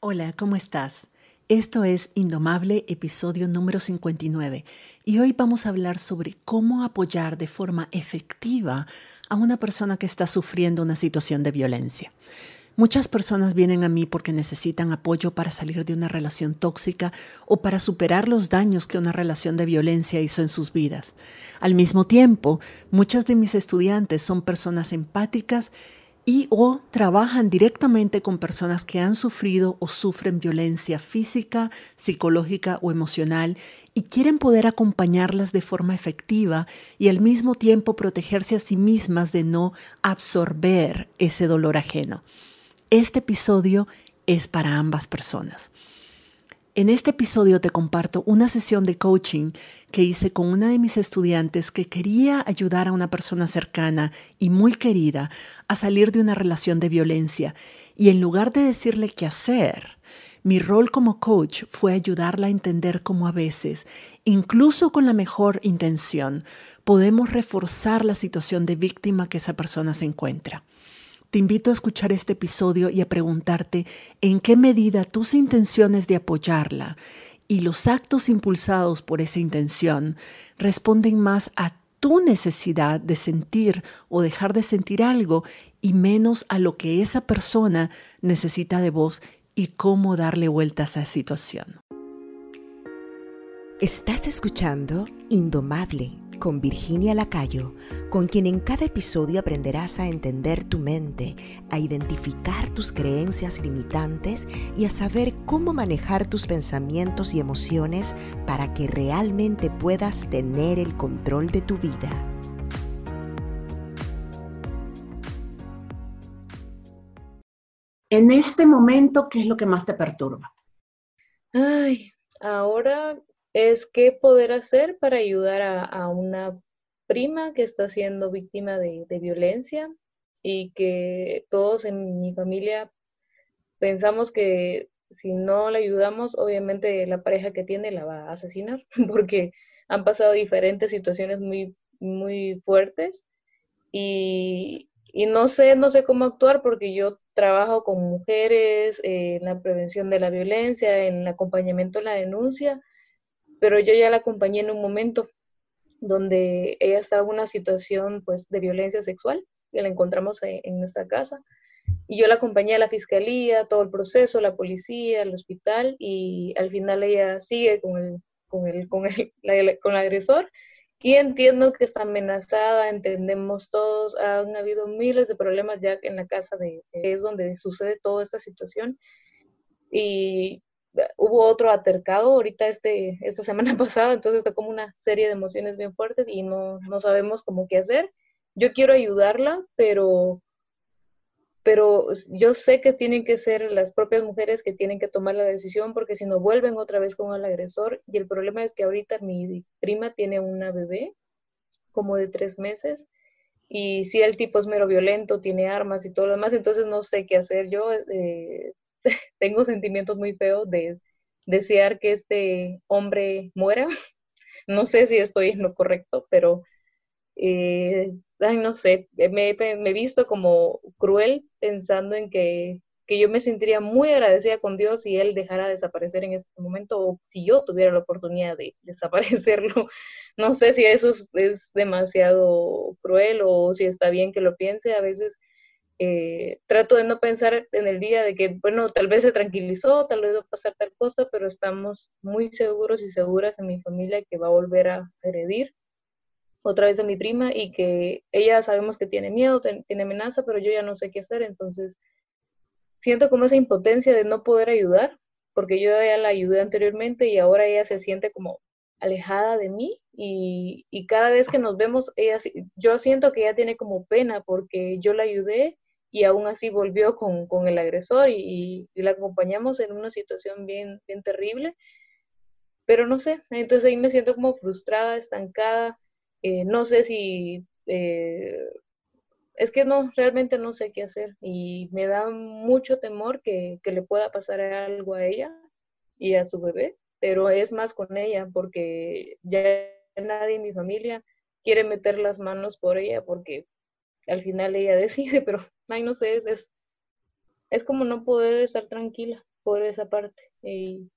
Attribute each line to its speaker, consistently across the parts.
Speaker 1: Hola, ¿cómo estás? Esto es Indomable, episodio número 59, y hoy vamos a hablar sobre cómo apoyar de forma efectiva a una persona que está sufriendo una situación de violencia. Muchas personas vienen a mí porque necesitan apoyo para salir de una relación tóxica o para superar los daños que una relación de violencia hizo en sus vidas. Al mismo tiempo, muchas de mis estudiantes son personas empáticas y o trabajan directamente con personas que han sufrido o sufren violencia física, psicológica o emocional y quieren poder acompañarlas de forma efectiva y al mismo tiempo protegerse a sí mismas de no absorber ese dolor ajeno. Este episodio es para ambas personas. En este episodio te comparto una sesión de coaching que hice con una de mis estudiantes que quería ayudar a una persona cercana y muy querida a salir de una relación de violencia y en lugar de decirle qué hacer, mi rol como coach fue ayudarla a entender cómo a veces, incluso con la mejor intención, podemos reforzar la situación de víctima que esa persona se encuentra. Te invito a escuchar este episodio y a preguntarte en qué medida tus intenciones de apoyarla y los actos impulsados por esa intención responden más a tu necesidad de sentir o dejar de sentir algo y menos a lo que esa persona necesita de vos y cómo darle vueltas a esa situación.
Speaker 2: Estás escuchando Indomable con Virginia Lacayo, con quien en cada episodio aprenderás a entender tu mente, a identificar tus creencias limitantes y a saber cómo manejar tus pensamientos y emociones para que realmente puedas tener el control de tu vida.
Speaker 1: En este momento, ¿qué es lo que más te perturba?
Speaker 3: Ay, ahora es qué poder hacer para ayudar a, una prima que está siendo víctima de, violencia y que todos en mi familia pensamos que si no la ayudamos, obviamente la pareja que tiene la va a asesinar porque han pasado diferentes situaciones muy, muy fuertes y, no sé, no sé cómo actuar porque yo trabajo con mujeres en la prevención de la violencia, en el acompañamiento en la denuncia pero yo ya la acompañé en un momento donde ella estaba en una situación pues de violencia sexual, que la encontramos en, nuestra casa, y yo la acompañé a la fiscalía, todo el proceso, la policía, el hospital, y al final ella sigue con el, con el, con el, con el agresor, y entiendo que está amenazada, entendemos todos, han habido miles de problemas ya en la casa de, es donde sucede toda esta situación, y hubo otro atercado ahorita este, esta semana pasada, entonces está como una serie de emociones bien fuertes y no, no sabemos cómo qué hacer. Yo quiero ayudarla, pero, pero yo sé que tienen que ser las propias mujeres que tienen que tomar la decisión porque si no vuelven otra vez con el agresor y el problema es que ahorita mi prima tiene una bebé como de tres meses y si el tipo es mero violento, tiene armas y todo lo demás, entonces no sé qué hacer. Yo eh, tengo sentimientos muy feos de desear que este hombre muera. No sé si estoy en lo correcto, pero eh, no sé, me, he visto como cruel pensando en que, yo me sentiría muy agradecida con Dios si él dejara desaparecer en este momento o si yo tuviera la oportunidad de desaparecerlo. No sé si eso es demasiado cruel o si está bien que lo piense. A veces eh, trato de no pensar en el día de que, bueno, tal vez se tranquilizó, tal vez va a pasar tal cosa, pero estamos muy seguros y seguras en mi familia que va a volver a heredir otra vez a mi prima y que ella sabemos que tiene miedo, tiene amenaza, pero yo ya no sé qué hacer, entonces siento como esa impotencia de no poder ayudar, porque yo ya la ayudé anteriormente y ahora ella se siente como alejada de mí y, y cada vez que nos vemos, ella, yo siento que ella tiene como pena porque yo la ayudé y aún así volvió con, con el agresor y, la acompañamos en una situación bien, bien terrible. Pero no sé, entonces ahí me siento como frustrada, estancada, eh, no sé si... Eh, es que no, realmente no sé qué hacer y me da mucho temor que, que le pueda pasar algo a ella y a su bebé, pero es más con ella porque ya nadie en mi familia quiere meter las manos por ella porque al final ella decide, pero ay, no sé, es, es, como no poder estar tranquila, por esa parte. Y,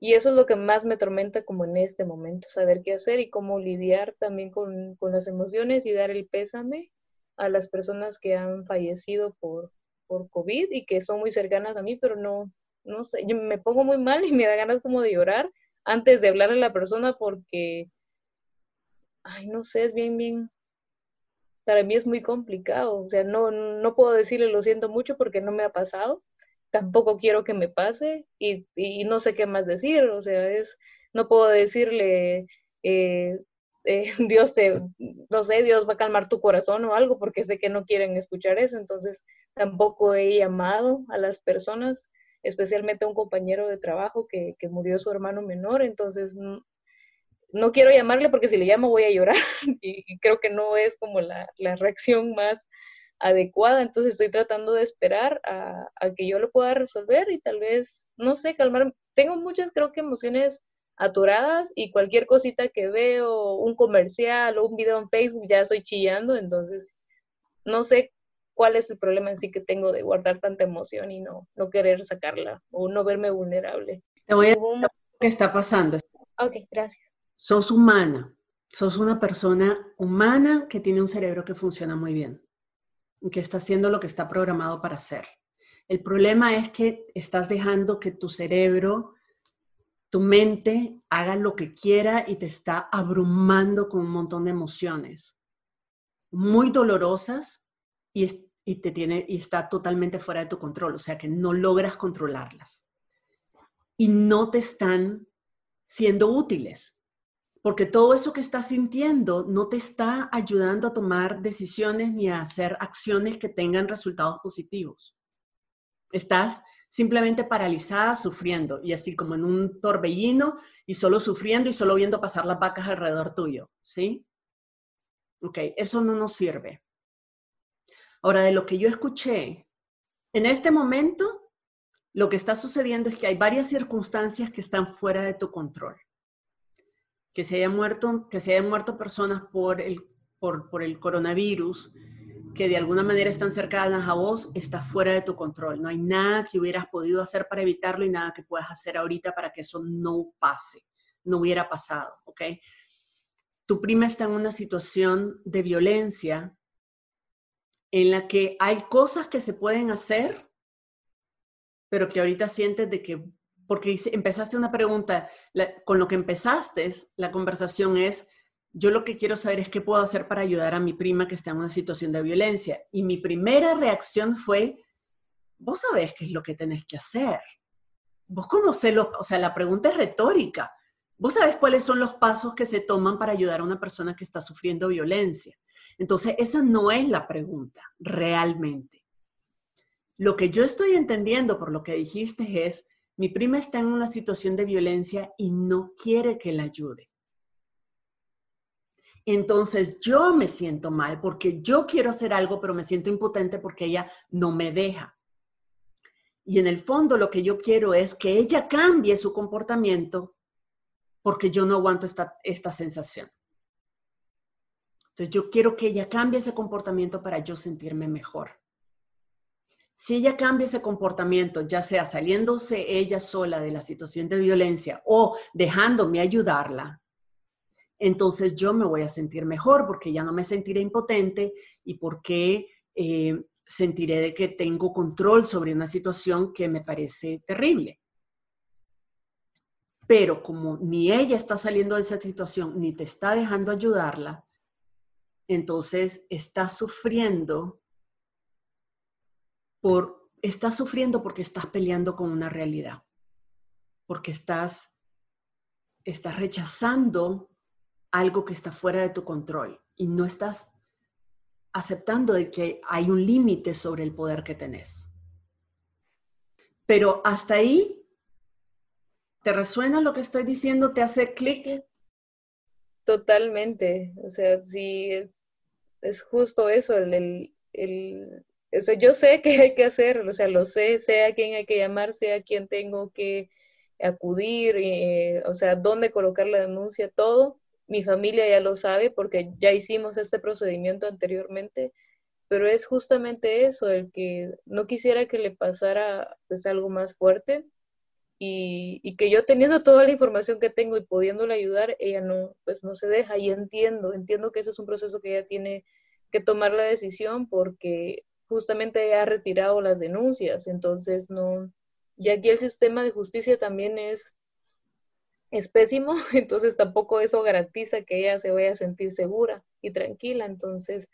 Speaker 3: y, eso es lo que más me tormenta como en este momento, saber qué hacer y cómo lidiar también con, con las emociones y dar el pésame a las personas que han fallecido por, por COVID y que son muy cercanas a mí, pero no, no sé, yo me pongo muy mal y me da ganas como de llorar antes de hablarle a la persona porque, ay, no sé, es bien, bien, para mí es muy complicado, o sea, no, no puedo decirle lo siento mucho porque no me ha pasado, tampoco quiero que me pase y, y no sé qué más decir, o sea, es, no puedo decirle, eh, eh, Dios te, no sé, Dios va a calmar tu corazón o algo, porque sé que no quieren escuchar eso, entonces tampoco he llamado a las personas, especialmente a un compañero de trabajo que, que murió su hermano menor, entonces no, quiero llamarle porque si le llamo voy a llorar y, creo que no es como la, la, reacción más adecuada, entonces estoy tratando de esperar a, a que yo lo pueda resolver y tal vez, no sé, calmar. Tengo muchas, creo que emociones atoradas y cualquier cosita que veo, un comercial o un video en Facebook, ya estoy chillando, entonces no sé cuál es el problema en sí que tengo de guardar tanta emoción y no, no querer sacarla o no verme vulnerable.
Speaker 1: Te voy a que está pasando.
Speaker 3: Ok, gracias.
Speaker 1: Sos humana, sos una persona humana que tiene un cerebro que funciona muy bien, que está haciendo lo que está programado para hacer. El problema es que estás dejando que tu cerebro tu mente haga lo que quiera y te está abrumando con un montón de emociones muy dolorosas y, te tiene, y está totalmente fuera de tu control, o sea que no logras controlarlas. Y no te están siendo útiles, porque todo eso que estás sintiendo no te está ayudando a tomar decisiones ni a hacer acciones que tengan resultados positivos. Estás simplemente paralizada, sufriendo, y así como en un torbellino, y solo sufriendo y solo viendo pasar las vacas alrededor tuyo, ¿sí? Ok, eso no nos sirve. Ahora, de lo que yo escuché, en este momento, lo que está sucediendo es que hay varias circunstancias que están fuera de tu control. Que se hayan muerto, que se hayan muerto personas por el, por, por el coronavirus, que de alguna manera están cercanas a vos está fuera de tu control. No hay nada que hubieras podido hacer para evitarlo y nada que puedas hacer ahorita para que eso no pase, no hubiera pasado, ¿ok? Tu prima está en una situación de violencia en la que hay cosas que se pueden hacer, pero que ahorita sientes de que, porque empezaste una pregunta, con lo que empezaste, la conversación es, yo lo que quiero saber es qué puedo hacer para ayudar a mi prima que está en una situación de violencia. Y mi primera reacción fue, vos sabés qué es lo que tenés que hacer. Vos conocés los, o sea, la pregunta es retórica. Vos sabés cuáles son los pasos que se toman para ayudar a una persona que está sufriendo violencia. Entonces, esa no es la pregunta, realmente. Lo que yo estoy entendiendo por lo que dijiste es, mi prima está en una situación de violencia y no quiere que la ayude entonces yo me siento mal porque yo quiero hacer algo, pero me siento impotente porque ella no me deja. Y en el fondo lo que yo quiero es que ella cambie su comportamiento porque yo no aguanto esta, esta sensación. Entonces yo quiero que ella cambie ese comportamiento para yo sentirme mejor. Si ella cambia ese comportamiento, ya sea saliéndose ella sola de la situación de violencia o dejándome ayudarla, entonces yo me voy a sentir mejor porque ya no me sentiré impotente y porque eh, sentiré de que tengo control sobre una situación que me parece terrible. Pero como ni ella está saliendo de esa situación ni te está dejando ayudarla, entonces está sufriendo estás sufriendo porque estás peleando con una realidad. Porque estás estás rechazando algo que está fuera de tu control y no estás aceptando de que hay un límite sobre el poder que tenés. Pero hasta ahí, ¿te resuena lo que estoy diciendo? ¿Te hace clic?
Speaker 3: Totalmente. O sea, sí, es justo eso, el, el, yo sé qué hay que hacer, o sea, lo sé, sé a quién hay que llamar, sé a quién tengo que acudir, eh, o sea, dónde colocar la denuncia, todo, mi familia ya lo sabe porque ya hicimos este procedimiento anteriormente, pero es justamente eso, el que no quisiera que le pasara pues algo más fuerte y, y, que yo teniendo toda la información que tengo y pudiéndola ayudar, ella no, pues no se deja. Y entiendo, entiendo que ese es un proceso que ella tiene que tomar la decisión porque justamente ha retirado las denuncias, entonces no, y aquí el sistema de justicia también es, es pésimo, entonces tampoco eso garantiza que ella se vaya a sentir segura y tranquila, entonces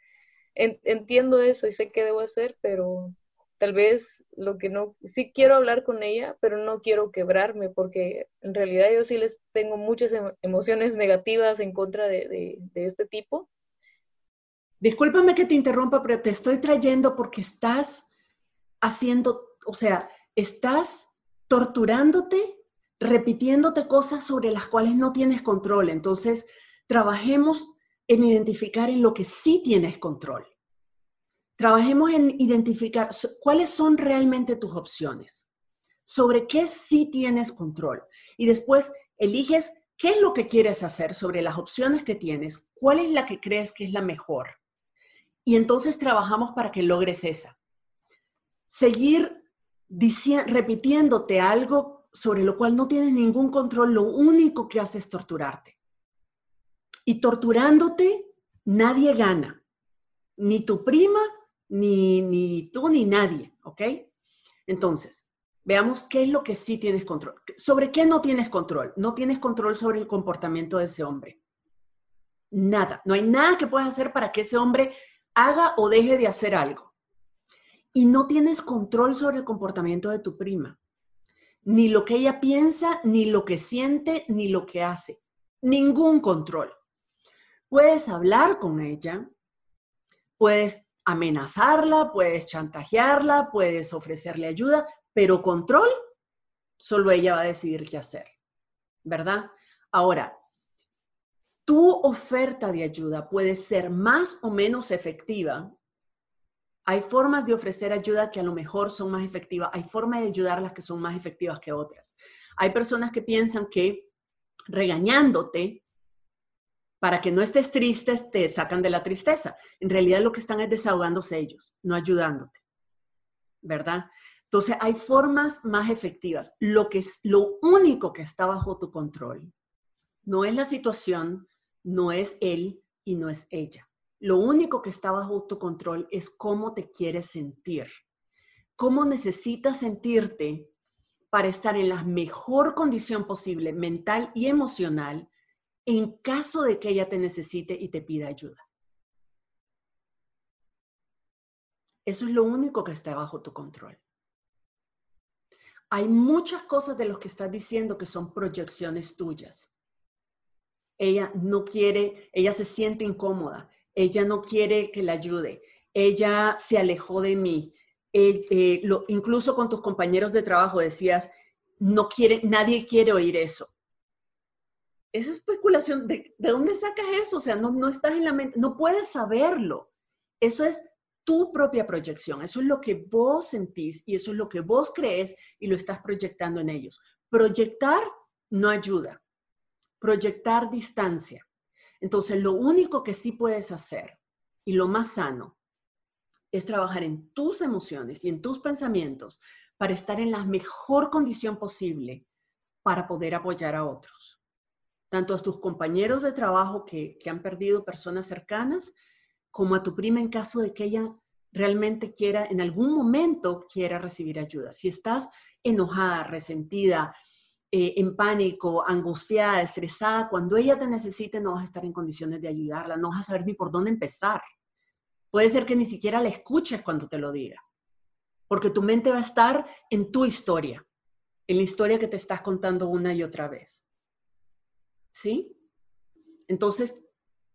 Speaker 3: entiendo eso y sé qué debo hacer, pero tal vez lo que no, sí quiero hablar con ella, pero no quiero quebrarme porque en realidad yo sí les tengo muchas emociones negativas en contra de, este tipo.
Speaker 1: Discúlpame que te interrumpa, pero te estoy trayendo porque estás haciendo, o sea, estás torturándote, repitiéndote cosas sobre las cuales no tienes control. Entonces, trabajemos en identificar en lo que sí tienes control. Trabajemos en identificar cuáles son realmente tus opciones, sobre qué sí tienes control. Y después eliges qué es lo que quieres hacer sobre las opciones que tienes, cuál es la que crees que es la mejor. Y entonces trabajamos para que logres esa. Seguir repitiéndote algo sobre lo cual no tienes ningún control, lo único que hace es torturarte. Y torturándote, nadie gana. Ni tu prima, ni, ni tú, ni nadie, ¿ok? Entonces, veamos qué es lo que sí tienes control. ¿Sobre qué no tienes control? No tienes control sobre el comportamiento de ese hombre. Nada. No hay nada que puedas hacer para que ese hombre haga o deje de hacer algo. Y no tienes control sobre el comportamiento de tu prima. Ni lo que ella piensa, ni lo que siente, ni lo que hace. Ningún control. Puedes hablar con ella, puedes amenazarla, puedes chantajearla, puedes ofrecerle ayuda, pero control, solo ella va a decidir qué hacer, ¿verdad? Ahora, tu oferta de ayuda puede ser más o menos efectiva. Hay formas de ofrecer ayuda que a lo mejor son más efectivas, hay formas de ayudar las que son más efectivas que otras. Hay personas que piensan que regañándote para que no estés triste, te sacan de la tristeza. En realidad lo que están es desahogándose ellos, no ayudándote. ¿Verdad? Entonces hay formas más efectivas. Lo, que es, lo único que está bajo tu control no es la situación, no es él y no es ella. Lo único que está bajo tu control es cómo te quieres sentir. Cómo necesitas sentirte para estar en la mejor condición posible, mental y emocional, en caso de que ella te necesite y te pida ayuda. Eso es lo único que está bajo tu control. Hay muchas cosas de lo que estás diciendo que son proyecciones tuyas. Ella no quiere, ella se siente incómoda, ella no quiere que la ayude, ella se alejó de mí. Eh, eh, incluso con tus compañeros de trabajo decías, no quiere, nadie quiere oír eso esa especulación, ¿de, dónde sacas eso? O sea, no, no estás en la mente, no puedes saberlo. Eso es tu propia proyección, eso es lo que vos sentís y eso es lo que vos crees y lo estás proyectando en ellos. Proyectar no ayuda, proyectar distancia. Entonces, lo único que sí puedes hacer y lo más sano es trabajar en tus emociones y en tus pensamientos para estar en la mejor condición posible para poder apoyar a otros tanto a tus compañeros de trabajo que, han perdido personas cercanas, como a tu prima en caso de que ella realmente quiera, en algún momento quiera recibir ayuda. Si estás enojada, resentida, eh, en pánico, angustiada, estresada, cuando ella te necesite no vas a estar en condiciones de ayudarla, no vas a saber ni por dónde empezar. Puede ser que ni siquiera la escuches cuando te lo diga, porque tu mente va a estar en tu historia, en la historia que te estás contando una y otra vez. ¿sí? Entonces,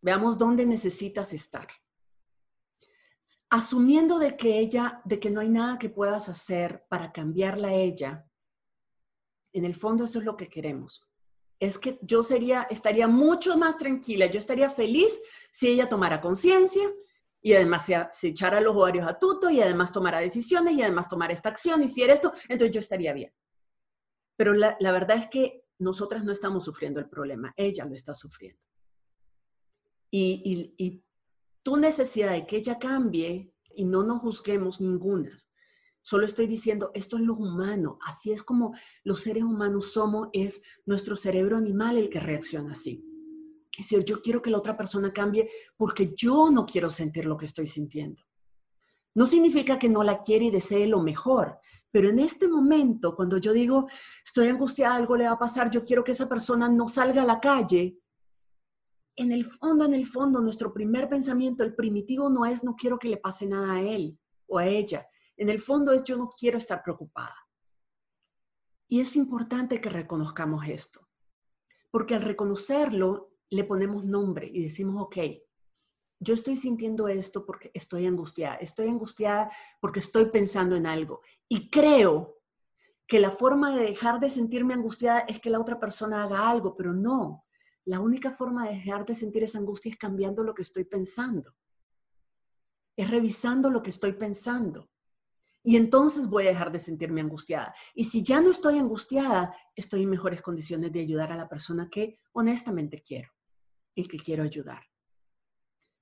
Speaker 1: veamos dónde necesitas estar. Asumiendo de que ella, de que no hay nada que puedas hacer para cambiarla a ella, en el fondo eso es lo que queremos. Es que yo sería, estaría mucho más tranquila, yo estaría feliz si ella tomara conciencia y además se, echara los ovarios a tuto y además tomara decisiones y además tomara esta acción y hiciera esto, entonces yo estaría bien. Pero la, verdad es que nosotras no estamos sufriendo el problema, ella lo está sufriendo. Y, tu necesidad de que ella cambie y no nos juzguemos ninguna. Solo estoy diciendo, esto es lo humano, así es como los seres humanos somos, es nuestro cerebro animal el que reacciona así. Es decir, yo quiero que la otra persona cambie porque yo no quiero sentir lo que estoy sintiendo. No significa que no la quiere y desee lo mejor, pero en este momento, cuando yo digo, estoy angustiada, algo le va a pasar, yo quiero que esa persona no salga a la calle, en el fondo, en el fondo, nuestro primer pensamiento, el primitivo, no es no quiero que le pase nada a él o a ella. En el fondo es yo no quiero estar preocupada. Y es importante que reconozcamos esto, porque al reconocerlo le ponemos nombre y decimos, ok, yo estoy sintiendo esto porque estoy angustiada, estoy angustiada porque estoy pensando en algo. Y creo que la forma de dejar de sentirme angustiada es que la otra persona haga algo, pero no. La única forma de dejar de sentir esa angustia es cambiando lo que estoy pensando. Es revisando lo que estoy pensando. Y entonces voy a dejar de sentirme angustiada. Y si ya no estoy angustiada, estoy en mejores condiciones de ayudar a la persona que honestamente quiero y que quiero ayudar.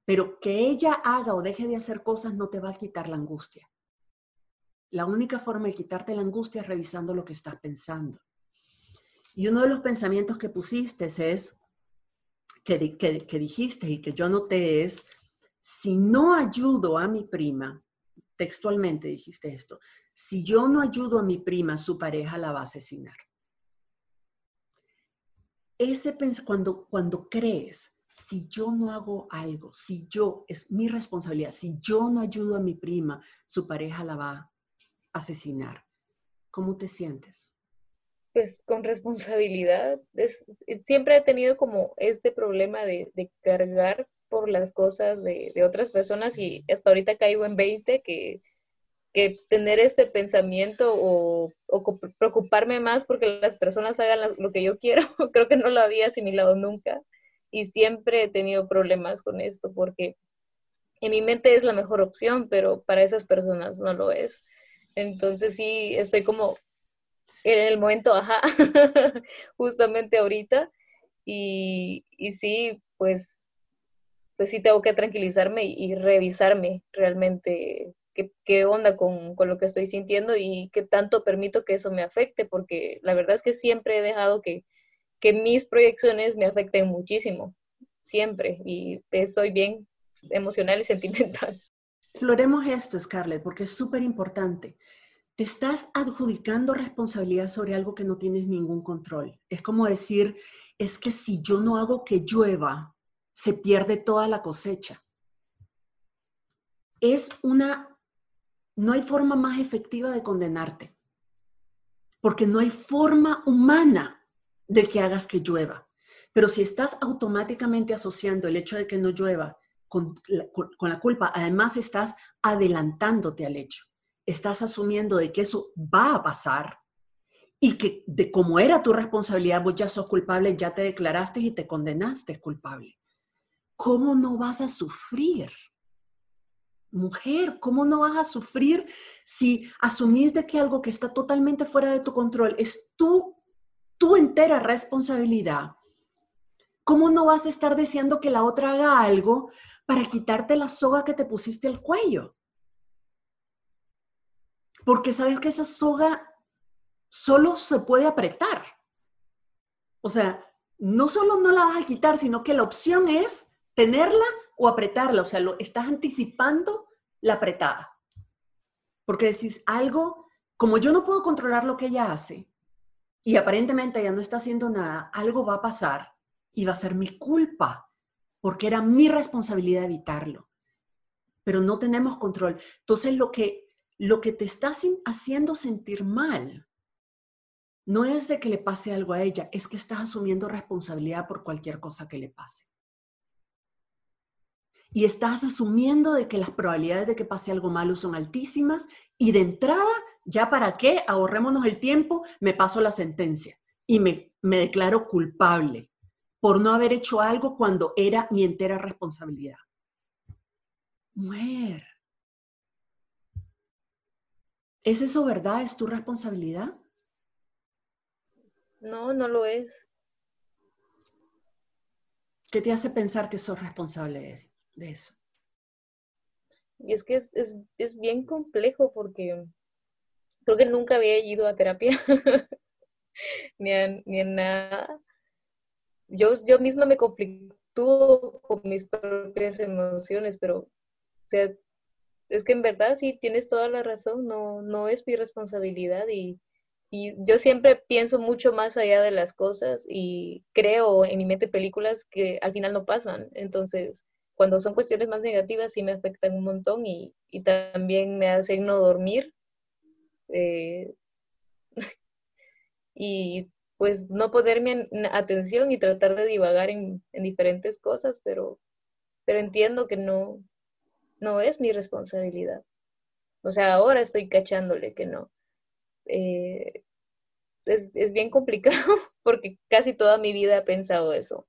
Speaker 1: Pero que ella haga o deje de hacer cosas no te va a quitar la angustia. La única forma de quitarte la angustia es revisando lo que estás pensando. Y uno de los pensamientos que pusiste es, que, que, dijiste y que yo noté es, si no ayudo a mi prima, textualmente dijiste esto, si yo no ayudo a mi prima, su pareja la va a asesinar. Ese cuando, cuando crees si yo no hago algo, si yo, es mi responsabilidad, si yo no ayudo a mi prima, su pareja la va a asesinar. ¿Cómo te sientes?
Speaker 3: Pues con responsabilidad. siempre he tenido como este problema de, cargar por las cosas de, otras personas y hasta ahorita caigo en 20 que, que tener este pensamiento o, preocuparme más porque las personas hagan lo que yo quiero, creo que no lo había asimilado nunca y siempre he tenido problemas con esto porque en mi mente es la mejor opción, pero para esas personas no lo es. Entonces sí, estoy como en el momento, ajá, justamente ahorita. Y, y, sí, pues, pues sí tengo que tranquilizarme y, revisarme realmente qué, qué onda con, con, lo que estoy sintiendo y qué tanto permito que eso me afecte, porque la verdad es que siempre he dejado que, que mis proyecciones me afecten muchísimo, siempre, y soy bien emocional y sentimental.
Speaker 1: Exploremos esto, Scarlett, porque es súper importante. Te estás adjudicando responsabilidad sobre algo que no tienes ningún control. Es como decir, es que si yo no hago que llueva, se pierde toda la cosecha. Es una, no hay forma más efectiva de condenarte, porque no hay forma humana de que hagas que llueva. Pero si estás automáticamente asociando el hecho de que no llueva con la, culpa, además estás adelantándote al hecho. Estás asumiendo de que eso va a pasar y que de cómo era tu responsabilidad, vos ya sos culpable, ya te declaraste y te condenaste culpable. ¿Cómo no vas a sufrir? Mujer, ¿cómo no vas a sufrir si asumís de que algo que está totalmente fuera de tu control es tu tu entera responsabilidad, ¿cómo no vas a estar deseando que la otra haga algo para quitarte la soga que te pusiste al cuello? Porque sabes que esa soga solo se puede apretar. O sea, no solo no la vas a quitar, sino que la opción es tenerla o apretarla. O sea, lo, estás anticipando la apretada. Porque decís algo, como yo no puedo controlar lo que ella hace, y aparentemente ya no está haciendo nada, algo va a pasar y va a ser mi culpa, porque era mi responsabilidad evitarlo. Pero no tenemos control. Entonces lo que, lo que te está haciendo sentir mal no es de que le pase algo a ella, es que estás asumiendo responsabilidad por cualquier cosa que le pase. Y estás asumiendo de que las probabilidades de que pase algo malo son altísimas y de entrada ya para qué, ahorrémonos el tiempo, me paso la sentencia y me, me declaro culpable por no haber hecho algo cuando era mi entera responsabilidad. Mujer. ¿Es eso verdad? ¿Es tu responsabilidad?
Speaker 3: No, no lo es.
Speaker 1: ¿Qué te hace pensar que sos responsable de eso?
Speaker 3: Y es que es, es bien complejo porque creo que nunca había ido a terapia, ni, ni en nada. Yo, yo misma me conflictúo con mis propias emociones, pero es que en verdad sí tienes toda la razón, no, no es mi responsabilidad y, y yo siempre pienso mucho más allá de las cosas y creo en mi mente películas que al final no pasan. Entonces, cuando son cuestiones más negativas sí me afectan un montón y, y también me hacen no dormir. Eh, y pues no ponerme atención y tratar de divagar en, en, diferentes cosas, pero, pero entiendo que no, no es mi responsabilidad. O sea, ahora estoy cachándole que no. Eh, es, es, bien complicado porque casi toda mi vida he pensado eso.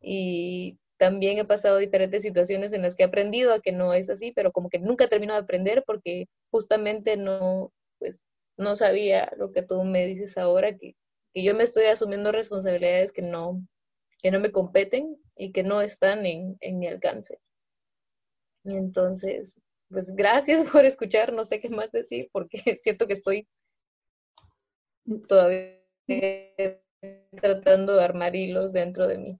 Speaker 3: Y también he pasado diferentes situaciones en las que he aprendido a que no es así, pero como que nunca termino de aprender porque justamente no, pues, no sabía lo que tú me dices ahora, que, que yo me estoy asumiendo responsabilidades que no, que no me competen y que no están en, en mi alcance. Y entonces, pues gracias por escuchar, no sé qué más decir porque siento que estoy todavía tratando de armar hilos dentro de mí.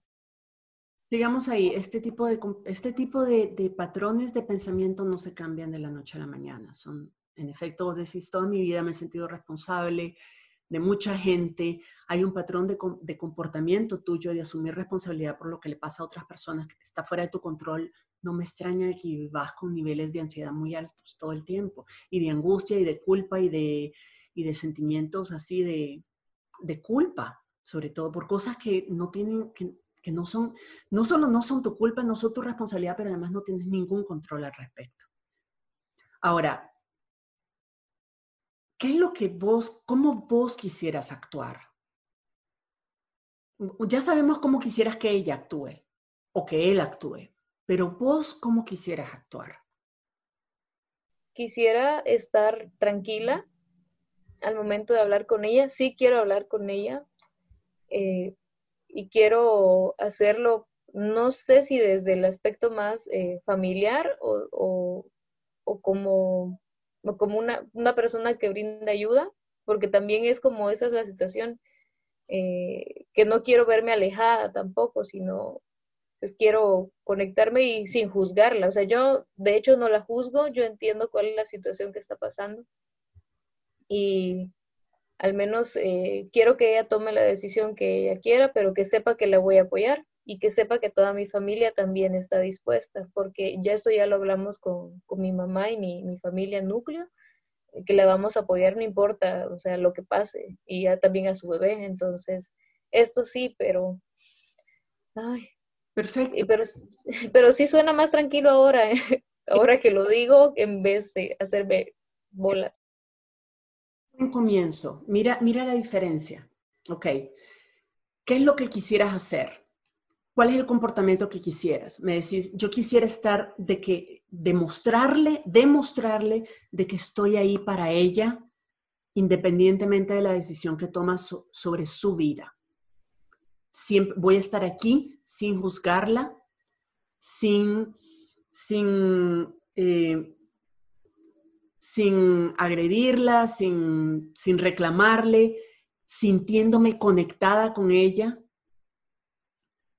Speaker 1: Digamos ahí, este tipo, de, este tipo de, de, patrones de pensamiento no se cambian de la noche a la mañana. Son, en efecto, vos decís, toda mi vida me he sentido responsable de mucha gente. Hay un patrón de, de comportamiento tuyo de asumir responsabilidad por lo que le pasa a otras personas que está fuera de tu control. No me extraña que vas con niveles de ansiedad muy altos todo el tiempo y de angustia y de culpa y de, y de sentimientos así de, de culpa, sobre todo por cosas que no tienen, que, no son, no solo no son tu culpa, no son tu responsabilidad, pero además no tienes ningún control al respecto. Ahora, ¿qué es lo que vos, cómo vos quisieras actuar? Ya sabemos cómo quisieras que ella actúe o que él actúe, pero vos cómo quisieras actuar.
Speaker 3: Quisiera estar tranquila al momento de hablar con ella. Sí quiero hablar con ella, eh, y quiero hacerlo, no sé si desde el aspecto más eh, familiar o, o, como, como una, una, persona que brinda ayuda, porque también es como esa es la situación, eh, que no quiero verme alejada tampoco, sino pues quiero conectarme y sin juzgarla. O sea, yo de hecho no la juzgo, yo entiendo cuál es la situación que está pasando. Y al menos eh, quiero que ella tome la decisión que ella quiera, pero que sepa que la voy a apoyar y que sepa que toda mi familia también está dispuesta, porque ya eso ya lo hablamos con, mi mamá y mi, mi, familia núcleo, eh, que la vamos a apoyar no importa, o sea, lo que pase, y ya también a su bebé, entonces, esto sí, pero... Ay, Perfecto. Pero, pero sí suena más tranquilo ahora, ¿eh? ahora que lo digo, en vez de hacerme bolas
Speaker 1: un comienzo. Mira, mira la diferencia. Ok. ¿Qué es lo que quisieras hacer? ¿Cuál es el comportamiento que quisieras? Me decís, yo quisiera estar de que, demostrarle, demostrarle de que estoy ahí para ella, independientemente de la decisión que toma sobre su vida. Siempre voy a estar aquí sin juzgarla, sin, sin eh, sin agredirla, sin, sin reclamarle, sintiéndome conectada con ella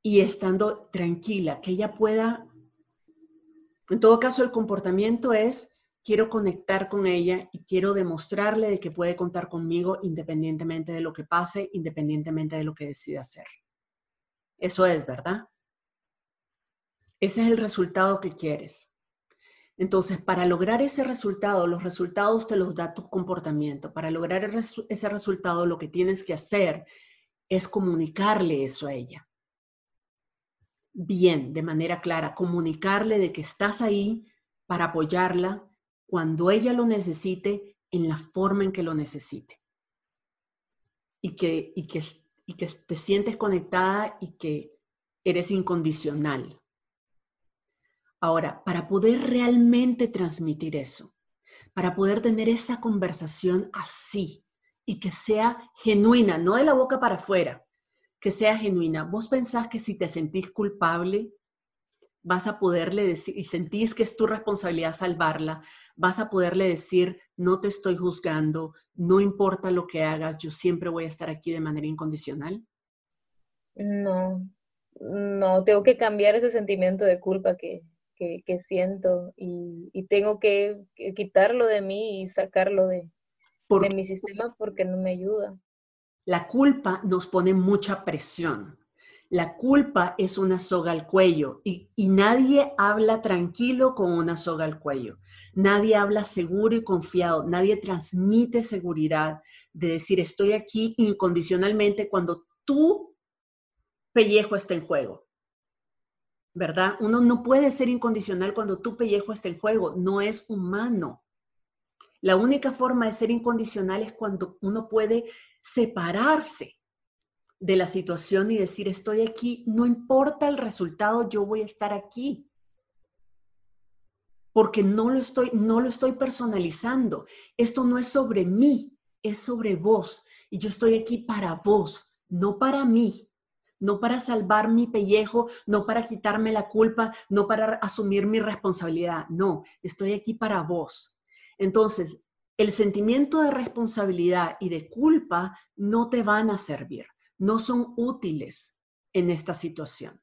Speaker 1: y estando tranquila, que ella pueda, en todo caso el comportamiento es, quiero conectar con ella y quiero demostrarle de que puede contar conmigo independientemente de lo que pase, independientemente de lo que decida hacer. Eso es, ¿verdad? Ese es el resultado que quieres. Entonces, para lograr ese resultado, los resultados te los da tu comportamiento. Para lograr ese resultado, lo que tienes que hacer es comunicarle eso a ella. Bien, de manera clara, comunicarle de que estás ahí para apoyarla cuando ella lo necesite en la forma en que lo necesite. Y que, y que, y que te sientes conectada y que eres incondicional. Ahora, para poder realmente transmitir eso, para poder tener esa conversación así y que sea genuina, no de la boca para afuera, que sea genuina. ¿Vos pensás que si te sentís culpable vas a poderle decir, y sentís que es tu responsabilidad salvarla, vas a poderle decir, no te estoy juzgando, no importa lo que hagas, yo siempre voy a estar aquí de manera incondicional?
Speaker 3: No, no, tengo que cambiar ese sentimiento de culpa que, siento y, tengo que, quitarlo de mí y sacarlo de, de mi sistema porque no me ayuda.
Speaker 1: La culpa nos pone mucha presión. La culpa es una soga al cuello y, nadie habla tranquilo con una soga al cuello. Nadie habla seguro y confiado. Nadie transmite seguridad de decir estoy aquí incondicionalmente cuando tu pellejo está en juego. ¿Verdad? Uno no puede ser incondicional cuando tu pellejo está en juego. No es humano. La única forma de ser incondicional es cuando uno puede separarse de la situación y decir, estoy aquí, no importa el resultado, yo voy a estar aquí. Porque no lo estoy, no lo estoy personalizando. Esto no es sobre mí, es sobre vos. Y yo estoy aquí para vos, no para mí, no para salvar mi pellejo, no para quitarme la culpa, no para asumir mi responsabilidad. No, estoy aquí para vos. Entonces, el sentimiento de responsabilidad y de culpa no te van a servir no son útiles en esta situación.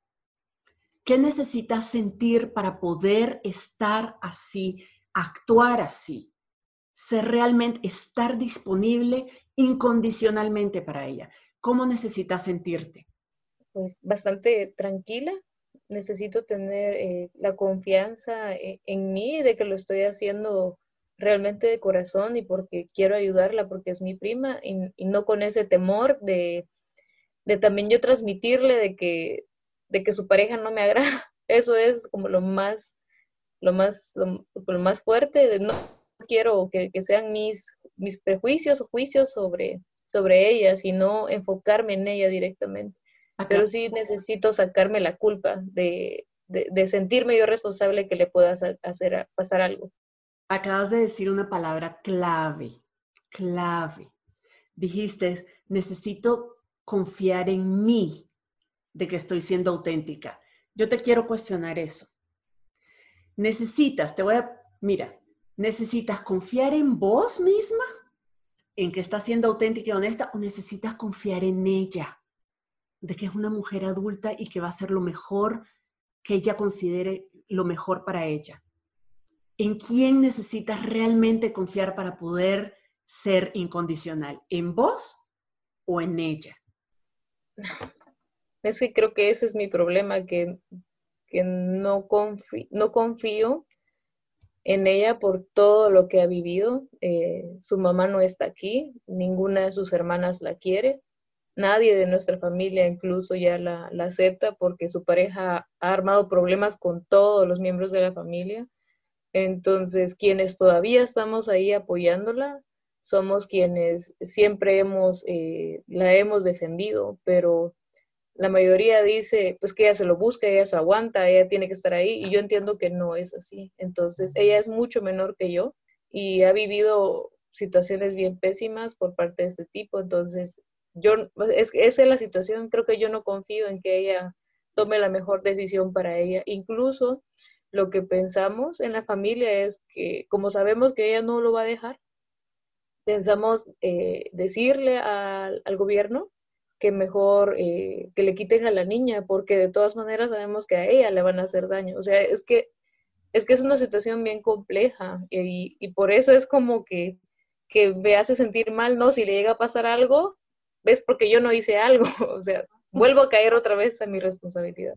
Speaker 1: ¿Qué necesitas sentir para poder estar así, actuar así? Ser realmente, estar disponible incondicionalmente para ella. ¿Cómo necesitas sentirte?
Speaker 3: Pues bastante tranquila. Necesito tener eh, la confianza eh, en mí de que lo estoy haciendo realmente de corazón y porque quiero ayudarla, porque es mi prima y no con ese temor de de también yo transmitirle de que, de que su pareja no me agrada. Eso es como lo más, lo más, lo, más fuerte, de no quiero que, sean mis, mis prejuicios o juicios sobre, sobre ella, sino enfocarme en ella directamente. Pero sí necesito sacarme la culpa de, de, sentirme yo responsable que le pueda hacer pasar algo.
Speaker 1: Acabas de decir una palabra clave, clave. Dijiste, necesito confiar en mí de que estoy siendo auténtica. Yo te quiero cuestionar eso. Necesitas, te voy a, mira, necesitas confiar en vos misma, en que estás siendo auténtica y honesta, o necesitas confiar en ella, de que es una mujer adulta y que va a hacer lo mejor que ella considere lo mejor para ella. ¿En quién necesitas realmente confiar para poder ser incondicional? ¿En vos o en ella?
Speaker 3: Es que creo que ese es mi problema, que, no, confío, no confío en ella por todo lo que ha vivido. Eh, su mamá no está aquí, ninguna de sus hermanas la quiere, nadie de nuestra familia incluso ya la, la, acepta porque su pareja ha armado problemas con todos los miembros de la familia. Entonces, quienes todavía estamos ahí apoyándola, somos quienes siempre hemos, eh, la hemos defendido, pero la mayoría dice, pues que ella se lo busca, ella se aguanta, ella tiene que estar ahí, y yo entiendo que no es así. Entonces, ella es mucho menor que yo y ha vivido situaciones bien pésimas por parte de este tipo, entonces, yo, es, esa es la situación, creo que yo no confío en que ella tome la mejor decisión para ella. Incluso lo que pensamos en la familia es que, como sabemos que ella no lo va a dejar, pensamos eh, decirle al, gobierno que mejor eh, que le quiten a la niña, porque de todas maneras sabemos que a ella le van a hacer daño. O sea, es que es, que es una situación bien compleja y, y por eso es como que, que me hace sentir mal, ¿no? Si le llega a pasar algo, ves porque yo no hice algo. O sea, vuelvo a caer otra vez a mi responsabilidad.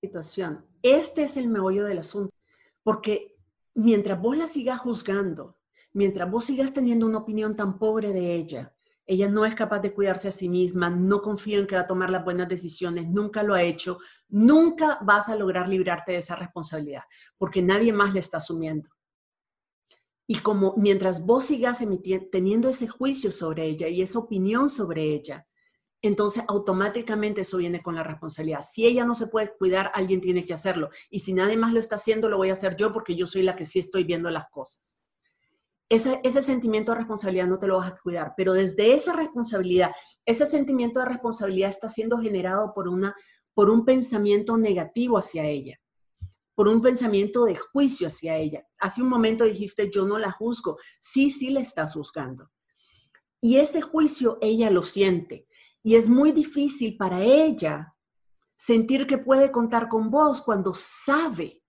Speaker 1: Situación. Este es el meollo del asunto, porque mientras vos la sigas juzgando, mientras vos sigas teniendo una opinión tan pobre de ella, ella no es capaz de cuidarse a sí misma, no confío en que va a tomar las buenas decisiones, nunca lo ha hecho, nunca vas a lograr librarte de esa responsabilidad, porque nadie más le está asumiendo. Y como mientras vos sigas teniendo ese juicio sobre ella y esa opinión sobre ella, entonces automáticamente eso viene con la responsabilidad. Si ella no se puede cuidar, alguien tiene que hacerlo. Y si nadie más lo está haciendo, lo voy a hacer yo porque yo soy la que sí estoy viendo las cosas ese, sentimiento de responsabilidad no te lo vas a cuidar, pero desde esa responsabilidad, ese sentimiento de responsabilidad está siendo generado por un pensamiento negativo hacia ella, por un pensamiento de juicio hacia ella. Hace un momento dijiste, yo no la juzgo. Sí, sí la estás juzgando. Y ese juicio ella lo siente. Y es muy difícil para ella sentir que puede contar con vos cuando sabe,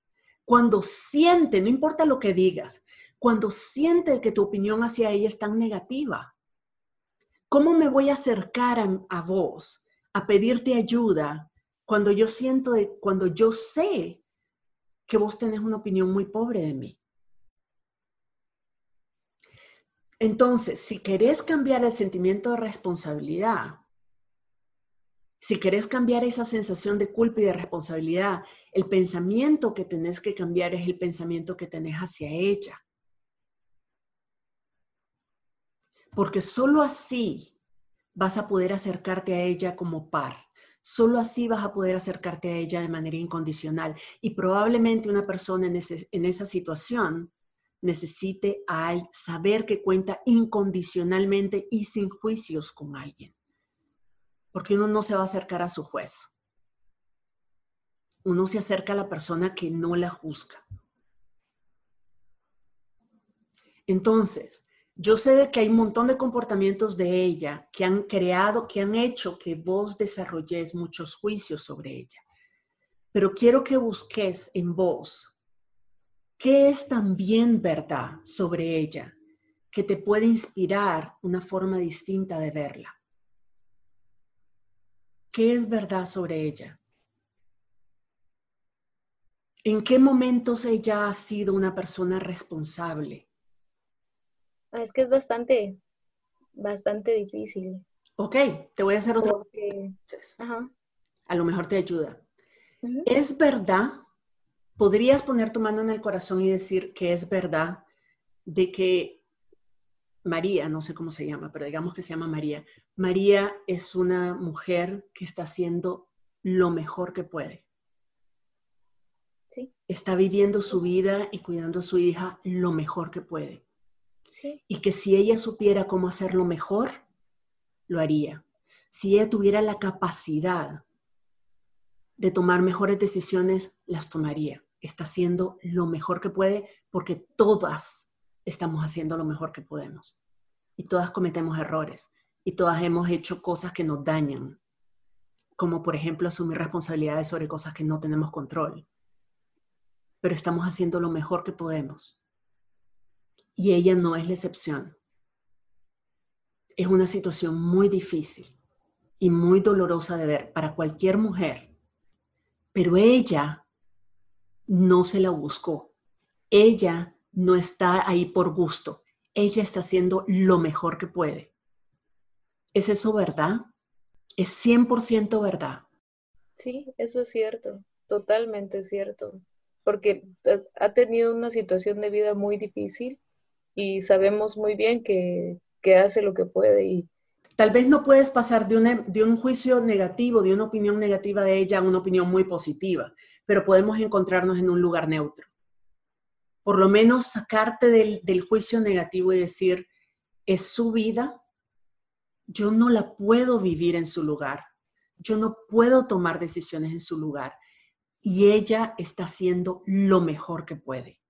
Speaker 1: cuando siente, no importa lo que digas, cuando siente que tu opinión hacia ella es tan negativa. ¿Cómo me voy a acercar a, vos a pedirte ayuda cuando yo siento, cuando yo sé que vos tenés una opinión muy pobre de mí? Entonces, si querés cambiar el sentimiento de responsabilidad, si querés cambiar esa sensación de culpa y de responsabilidad, el pensamiento que tenés que cambiar es el pensamiento que tenés hacia ella. Porque solo así vas a poder acercarte a ella como par. Solo así vas a poder acercarte a ella de manera incondicional. Y probablemente una persona en, esa situación necesite saber que cuenta incondicionalmente y sin juicios con alguien porque uno no se va a acercar a su juez. Uno se acerca a la persona que no la juzga. Entonces, yo sé de que hay un montón de comportamientos de ella que han creado, que han hecho que vos desarrolles muchos juicios sobre ella. Pero quiero que busques en vos qué es también verdad sobre ella que te puede inspirar una forma distinta de verla. ¿Qué es verdad sobre ella? ¿En qué momentos ella ha sido una persona responsable?
Speaker 3: Es que es bastante, bastante difícil.
Speaker 1: Ok, te voy a hacer otra. A lo mejor te ayuda. ¿Es verdad? ¿Podrías poner tu mano en el corazón y decir que es verdad de que María, no sé cómo se llama, pero digamos que se llama María. María es una mujer que está haciendo lo mejor que puede.
Speaker 3: Sí.
Speaker 1: Está viviendo su vida y cuidando a su hija lo mejor que puede. Y que si ella supiera cómo hacerlo mejor, lo haría. Si ella tuviera la capacidad de tomar mejores decisiones, las tomaría. Está haciendo lo mejor que puede porque todas estamos haciendo lo mejor que podemos. Y todas cometemos errores. Y todas hemos hecho cosas que nos dañan. Como por ejemplo asumir responsabilidades sobre cosas que no tenemos control. Pero estamos haciendo lo mejor que podemos. Y ella no es la excepción. Es una situación muy difícil y muy dolorosa de ver para cualquier mujer. Pero ella no se la buscó. Ella no está ahí por gusto. Ella está haciendo lo mejor que puede. ¿Es eso verdad? ¿Es 100% verdad?
Speaker 3: Sí, eso es cierto, totalmente cierto, porque ha tenido una situación de vida muy difícil y sabemos muy bien que, hace lo que puede y
Speaker 1: tal vez no puedes pasar de, de, un juicio negativo, de una opinión negativa de ella a una opinión muy positiva, pero podemos encontrarnos en un lugar neutro por lo menos sacarte del, juicio negativo y decir, es su vida, yo no la puedo vivir en su lugar, yo no puedo tomar decisiones en su lugar y ella está haciendo lo mejor que puede.